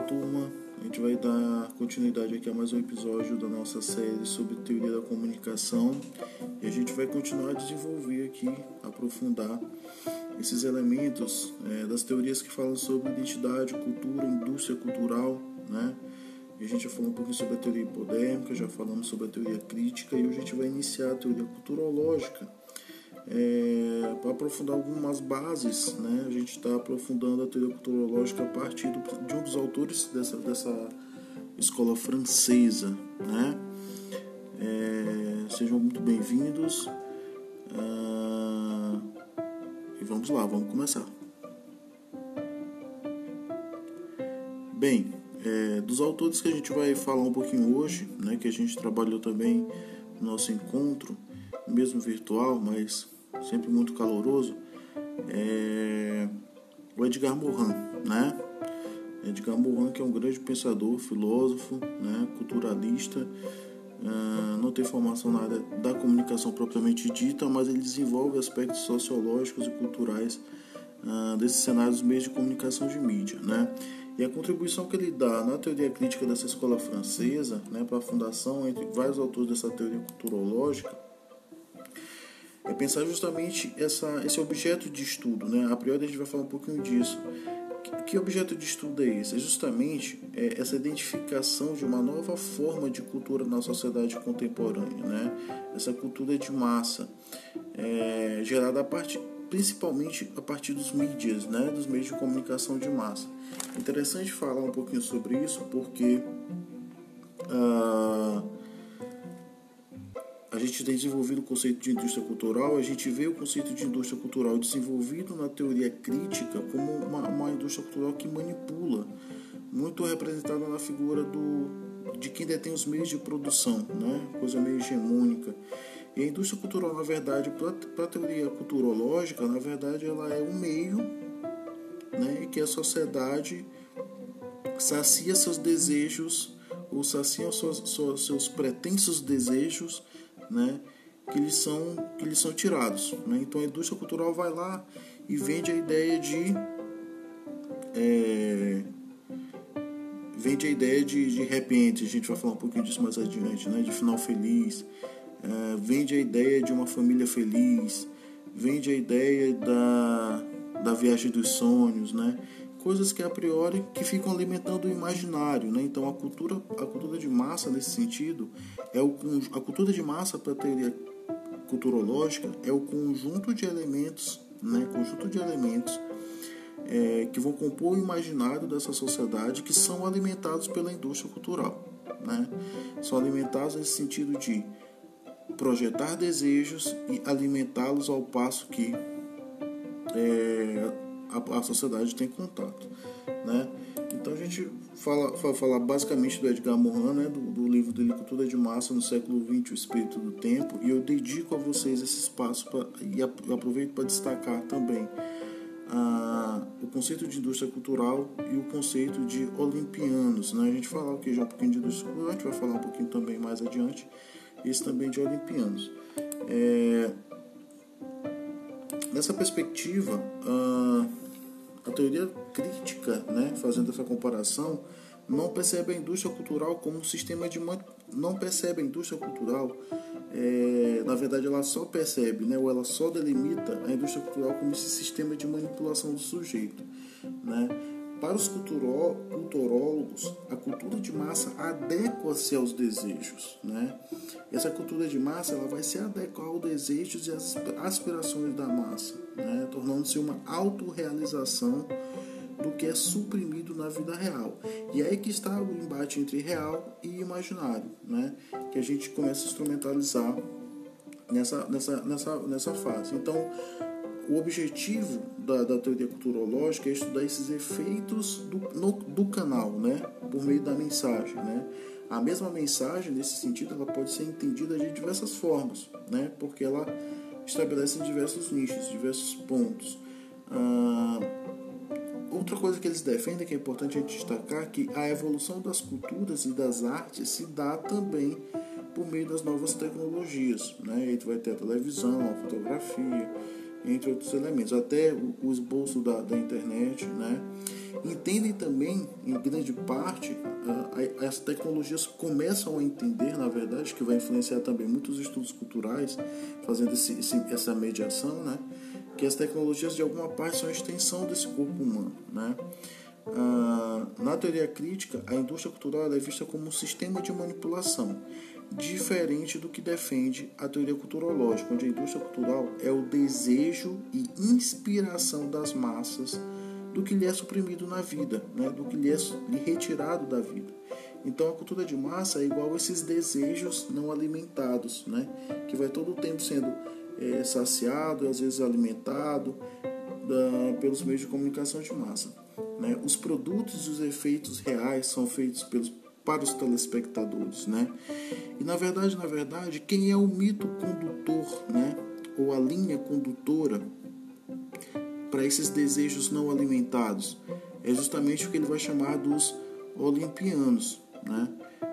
Fala turma, a gente vai dar continuidade aqui a mais um episódio da nossa série sobre teoria da comunicação. E a gente vai continuar a desenvolver aqui, aprofundar esses elementos é, das teorias que falam sobre identidade, cultura, indústria cultural, né? E a gente já falou um pouquinho sobre a teoria hipodérmica, já falamos sobre a teoria crítica e hoje a gente vai iniciar a teoria culturológica é, para aprofundar algumas bases, né? A gente está aprofundando a teoria culturológica a partir do, de um dos autores dessa, dessa escola francesa, né? É, sejam muito bem-vindos uh, e vamos lá, vamos começar. Bem, é, dos autores que a gente vai falar um pouquinho hoje, né? Que a gente trabalhou também no nosso encontro mesmo virtual, mas sempre muito caloroso, é o Edgar Morin, né? Edgar Morin, que é um grande pensador, filósofo, né? culturalista, uh, não tem formação na área da comunicação propriamente dita, mas ele desenvolve aspectos sociológicos e culturais uh, desses cenários meios de comunicação de mídia, né? E a contribuição que ele dá na teoria crítica dessa escola francesa, né, para a fundação entre vários autores dessa teoria culturológica, é pensar justamente essa, esse objeto de estudo. Né? A priori a gente vai falar um pouquinho disso. Que, que objeto de estudo é esse? É justamente é, essa identificação de uma nova forma de cultura na sociedade contemporânea, né? essa cultura de massa, é, gerada a partir, principalmente a partir dos mídias, né? dos meios de comunicação de massa. Interessante falar um pouquinho sobre isso porque. Uh, gente tem desenvolvido o conceito de indústria cultural, a gente vê o conceito de indústria cultural desenvolvido na teoria crítica como uma, uma indústria cultural que manipula, muito representada na figura do, de quem detém os meios de produção, né? coisa meio hegemônica. E a indústria cultural, na verdade, para a teoria culturológica, na verdade, ela é um meio né, que a sociedade sacia seus desejos ou sacia seus, seus pretensos desejos né, que eles são que eles são tirados. Né? Então a indústria cultural vai lá e vende a ideia de é, vende a ideia de, de repente, a gente vai falar um pouquinho disso mais adiante, né? de final feliz, é, vende a ideia de uma família feliz, vende a ideia da, da viagem dos sonhos, né? Coisas que a priori que ficam alimentando o imaginário, né? Então a cultura, a cultura de massa nesse sentido é o a cultura de massa para a teoria culturológica é o conjunto de elementos, né? Conjunto de elementos é, que vão compor o imaginário dessa sociedade que são alimentados pela indústria cultural, né? São alimentados nesse sentido de projetar desejos e alimentá-los ao passo que é, a, a sociedade tem contato, né? Então a gente fala, fala, fala basicamente do Edgar Morin, né, do, do, livro dele Cultura de Massa no século XX, O Espírito do Tempo, e eu dedico a vocês esse espaço pra, e aproveito para destacar também o conceito de indústria cultural e o conceito de olimpianos. Né? A gente fala aqui já um pouquinho de indústria cultural, a gente vai falar um pouquinho também mais adiante, esse também de olimpianos. É, nessa perspectiva, uh, a teoria crítica, né, fazendo essa comparação, não percebe a indústria cultural como um sistema de não percebe a indústria cultural é, na verdade ela só percebe né, ou ela só delimita a indústria cultural como esse sistema de manipulação do sujeito né? Para os culturólogos, a cultura de massa adequa-se aos desejos. Né? Essa cultura de massa ela vai se adequar aos desejos e às aspirações da massa, né? tornando-se uma autorrealização do que é suprimido na vida real. E é aí que está o embate entre real e imaginário, né? que a gente começa a instrumentalizar nessa, nessa, nessa, nessa fase. Então, o objetivo da, da, teoria culturológica é estudar esses efeitos do, no, do canal, né? por meio da mensagem. Né? A mesma mensagem, nesse sentido, ela pode ser entendida de diversas formas, né? porque ela estabelece diversos nichos, diversos pontos. Ah, outra coisa que eles defendem, que é importante a gente destacar, é que a evolução das culturas e das artes se dá também por meio das novas tecnologias. Né? A gente vai ter a televisão, a fotografia, entre outros elementos, até o esboço da, da internet, né? Entendem também, em grande parte, as tecnologias começam a entender, na verdade, que vai influenciar também muitos estudos culturais, fazendo esse, esse, essa mediação, né? Que as tecnologias, de alguma parte, são a extensão desse corpo humano, né? Ah, na teoria crítica, a indústria cultural é vista como um sistema de manipulação, diferente do que defende a teoria culturológica, onde a indústria cultural é o desejo e inspiração das massas do que lhe é suprimido na vida, né? do que lhe é retirado da vida. Então a cultura de massa é igual a esses desejos não alimentados, né? que vai todo o tempo sendo é, saciado, às vezes alimentado da, pelos meios de comunicação de massa. Né? Os produtos e os efeitos reais são feitos pelos, para os telespectadores. Né? E na verdade, na verdade, quem é o mito condutor, né? ou a linha condutora para esses desejos não alimentados? É justamente o que ele vai chamar dos olimpianos. Né?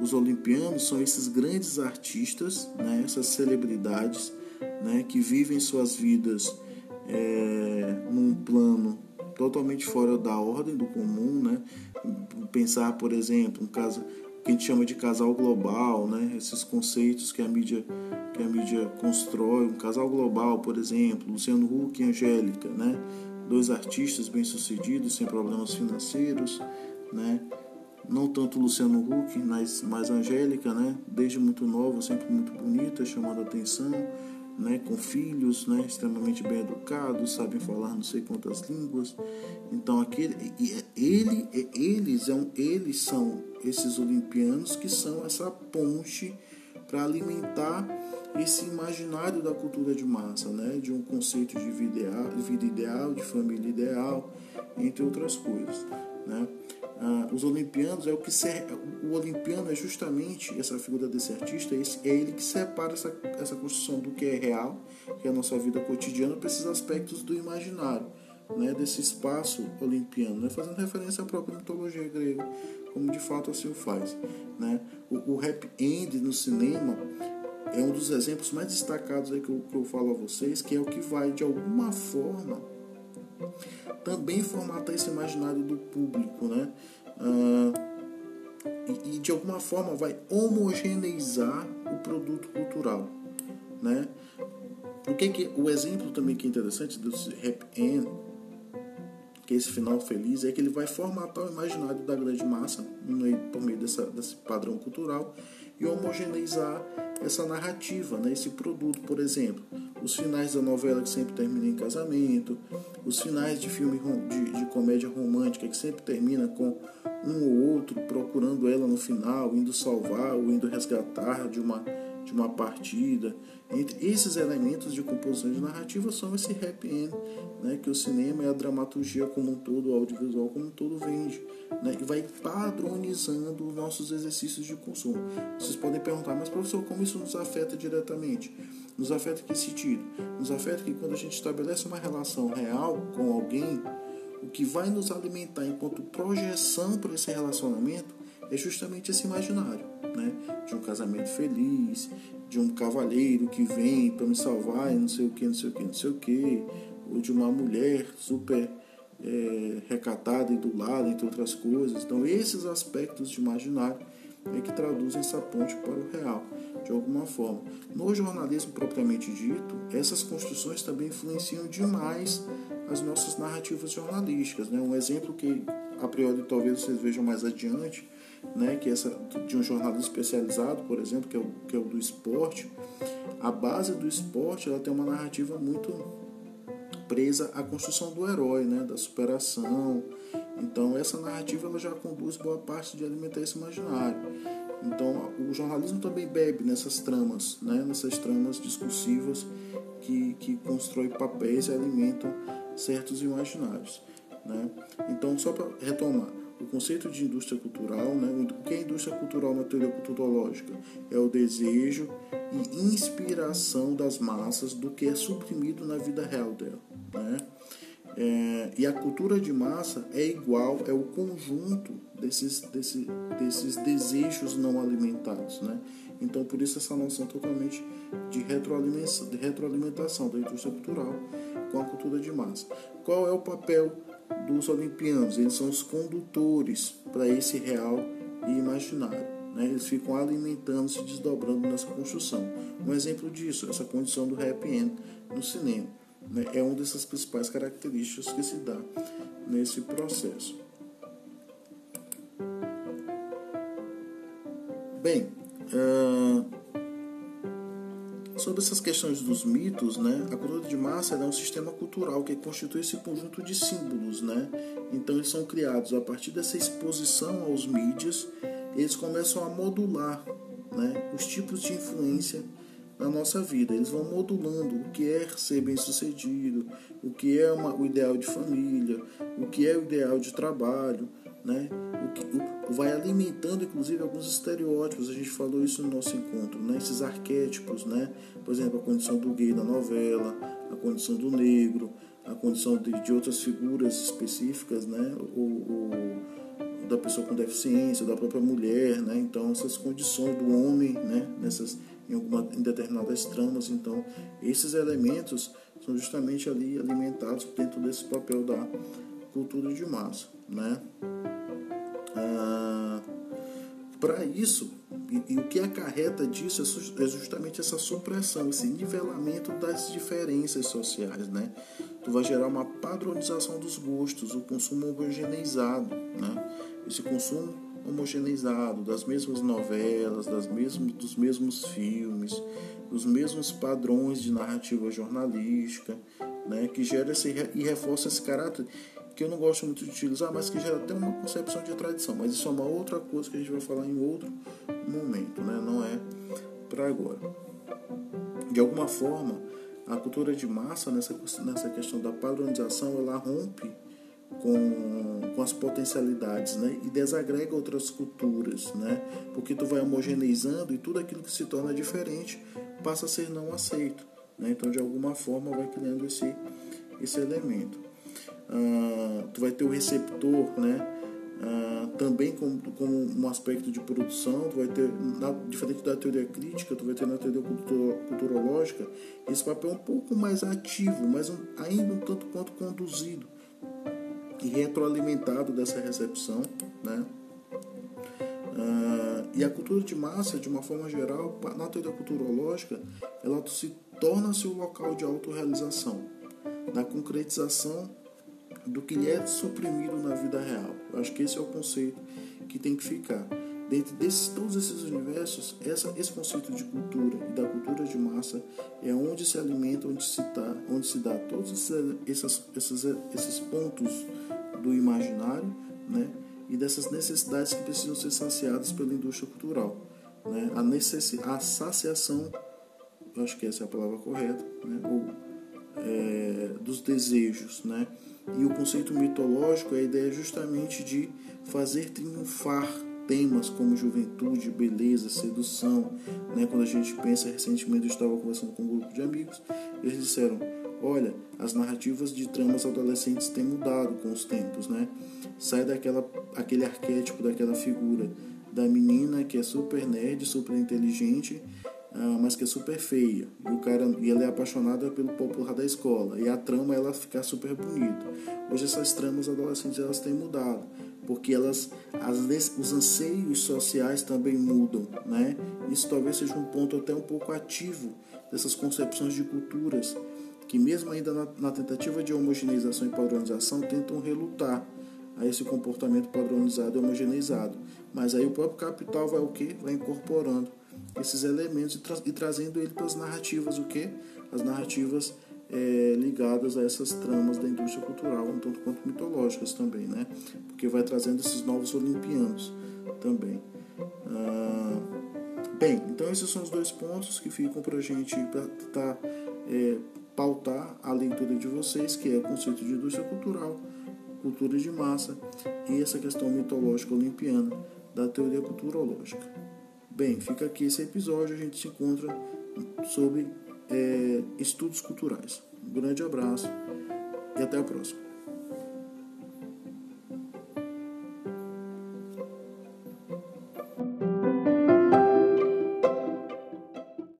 Os olimpianos são esses grandes artistas, né? essas celebridades né? que vivem suas vidas é, num plano totalmente fora da ordem do comum, né? Pensar, por exemplo, um caso que a gente chama de casal global, né? Esses conceitos que a mídia que a mídia constrói, um casal global, por exemplo, Luciano Huck e Angélica, né? Dois artistas bem-sucedidos, sem problemas financeiros, né? Não tanto Luciano Huck, mas mais Angélica, né? Desde muito nova, sempre muito bonita, chamando atenção né, com filhos, né, extremamente bem educados, sabem falar não sei quantas línguas. Então aquele, ele, eles, é eles são esses olimpianos que são essa ponte para alimentar esse imaginário da cultura de massa, né, de um conceito de, vida ideal, de família ideal, entre outras coisas. Né. Ah, os olimpianos é o que o olimpiano é justamente essa figura desse artista é, esse, é ele que separa essa, essa construção do que é real que é a nossa vida cotidiana para esses aspectos do imaginário né? Desse espaço olimpiano né? Fazendo referência à própria mitologia grega como de fato assim o faz né? O, o end no cinema é um dos exemplos mais destacados aí que eu, que eu falo a vocês que é o que vai de alguma forma também formatar esse imaginário do público, né? Ah, e, e, de alguma forma vai homogeneizar o produto cultural, né? O que que o exemplo também que é interessante do Happy End, que é esse final feliz, é que ele vai formatar o imaginário da grande massa por meio dessa, desse padrão cultural e homogeneizar essa narrativa, né, esse produto, por exemplo, os finais da novela que sempre termina em casamento, os finais de filme de, de comédia romântica que sempre termina com um ou outro procurando ela no final, indo salvar ou indo resgatar de uma de uma partida. Entre esses elementos de composição de narrativa são esse happy end, né, que o cinema e a dramaturgia como um todo, o audiovisual como um todo vende, né, e vai padronizando os nossos exercícios de consumo. Vocês podem perguntar, mas professor, como isso nos afeta diretamente? Nos afeta em que sentido? Nos afeta que quando a gente estabelece uma relação real com alguém, o que vai nos alimentar enquanto projeção para esse relacionamento é justamente esse imaginário, né? De um casamento feliz, de um cavalheiro que vem para me salvar e não sei o que, não sei o que, não sei o que, ou de uma mulher super é, recatada e do lado, entre outras coisas. Então, esses aspectos de imaginário é que traduzem essa ponte para o real, de alguma forma. No jornalismo propriamente dito, essas construções também influenciam demais as nossas narrativas jornalísticas. Né? Um exemplo que, a priori, talvez vocês vejam mais adiante, né, que essa de um jornalismo especializado, por exemplo, que é o, que é o do esporte, a base do esporte ela tem uma narrativa muito presa à construção do herói, né, da superação. Então essa narrativa ela já conduz boa parte de alimentar esse imaginário. Então o jornalismo também bebe nessas tramas, né, nessas tramas discursivas que, que constroem papéis e alimentam certos imaginários. Né? Então só para retomar, o conceito de indústria cultural, né? o que é indústria cultural na teoria culturológica? É o desejo e inspiração das massas do que é suprimido na vida real dela. Né? É, e a cultura de massa é igual, é o conjunto desses, desse, desses desejos não alimentados. Né? Então, por isso, essa noção totalmente de retroalimentação, de retroalimentação da indústria cultural com a cultura de massa. Qual é o papel dos olimpianos? Eles são os condutores para esse real e imaginário. Né? Eles ficam alimentando, se desdobrando nessa construção. Um exemplo disso, essa condição do happy end no cinema. Né? É uma dessas principais características que se dá nesse processo. Bem, uh, sobre essas questões dos mitos, né, a cultura de massa é um sistema cultural que constitui esse conjunto de símbolos. Né? Então, eles são criados a partir dessa exposição aos mídias, eles começam a modular né, os tipos de influência na nossa vida. Eles vão modulando o que é ser bem sucedido, o que é uma, o ideal de família, o que é o ideal de trabalho, né? O que o, vai alimentando inclusive alguns estereótipos. A gente falou isso no nosso encontro, né? Esses arquétipos, né? Por exemplo, a condição do gay na novela, a condição do negro, a condição de, de outras figuras específicas, né? O, o, da pessoa com deficiência, da própria mulher, né? Então essas condições do homem, né? Nessas em, alguma, em determinadas tramas. Então, esses elementos são justamente ali alimentados dentro desse papel da cultura de massa. Né? Ah, Para isso, e, e, o que acarreta disso é, é justamente essa supressão, esse nivelamento das diferenças sociais. Né? Tu vai gerar uma padronização dos gostos, o consumo homogeneizado. Né? Esse consumo homogeneizado, das mesmas novelas, das mesmos, dos mesmos filmes, dos mesmos padrões de narrativa jornalística, né, que gera esse, e reforça esse caráter que eu não gosto muito de utilizar, mas que gera até uma concepção de tradição. Mas isso é uma outra coisa que a gente vai falar em outro momento, né? não é para agora. De alguma forma, a cultura de massa, nessa, nessa questão da padronização, ela rompe com, com as potencialidades, né? E desagrega outras culturas, né? Porque tu vai homogeneizando e tudo aquilo que se torna diferente passa a ser não aceito, né? Então, de alguma forma, vai criando esse, esse elemento. Ah, tu vai ter o receptor, né? Ah, também como, como um aspecto de produção, tu vai ter, na, diferente da teoria crítica, tu vai ter na teoria culturológica esse papel um pouco mais ativo, mas um, ainda um tanto quanto conduzido e retroalimentado dessa recepção, né? Uh, e a cultura de massa, de uma forma geral, na teoria culturológica, ela se torna-se o local de autorrealização, da concretização do que lhe é suprimido na vida real. Eu acho que esse é o conceito que tem que ficar. Dentro de todos esses universos, essa, esse conceito de cultura e da cultura de massa é onde se alimenta, onde se, tá, onde se dá todos esses, esses, esses, esses pontos do imaginário né, e dessas necessidades que precisam ser saciadas pela indústria cultural. Né, a, necess, a saciação, eu acho que essa é a palavra correta, né, ou, é, dos desejos. Né, e o conceito mitológico é a ideia justamente de fazer triunfar temas como juventude, beleza, sedução. Né? Quando a gente pensa, recentemente eu estava conversando com um grupo de amigos, eles disseram: Olha, as narrativas de tramas adolescentes têm mudado com os tempos, né? Sai daquela aquele arquétipo daquela figura da menina que é super nerd, super inteligente, uh, mas que é super feia. E o cara e ela é apaixonada pelo popular da escola. E a trama ela ficar super bonita. Hoje essas tramas adolescentes elas têm mudado, porque elas as, os anseios sociais também mudam, né? Isso talvez seja um ponto até um pouco ativo dessas concepções de culturas que mesmo ainda na, na tentativa de homogeneização e padronização tentam relutar a esse comportamento padronizado e homogeneizado. Mas aí o próprio capital vai o que? Vai incorporando esses elementos e, tra e trazendo ele para as narrativas, o que? As narrativas é, ligadas a essas tramas da indústria cultural, um tanto quanto mitológicas também, né? Porque vai trazendo esses novos olimpianos também. Ah, bem, então esses são os dois pontos que ficam para a gente estar tá, é, pautar a leitura de vocês, que é o conceito de indústria cultural, cultura de massa e essa questão mitológica olimpiana da teoria culturológica. Bem, fica aqui esse episódio, a gente se encontra sobre é, estudos culturais. Um grande abraço e até a próxima.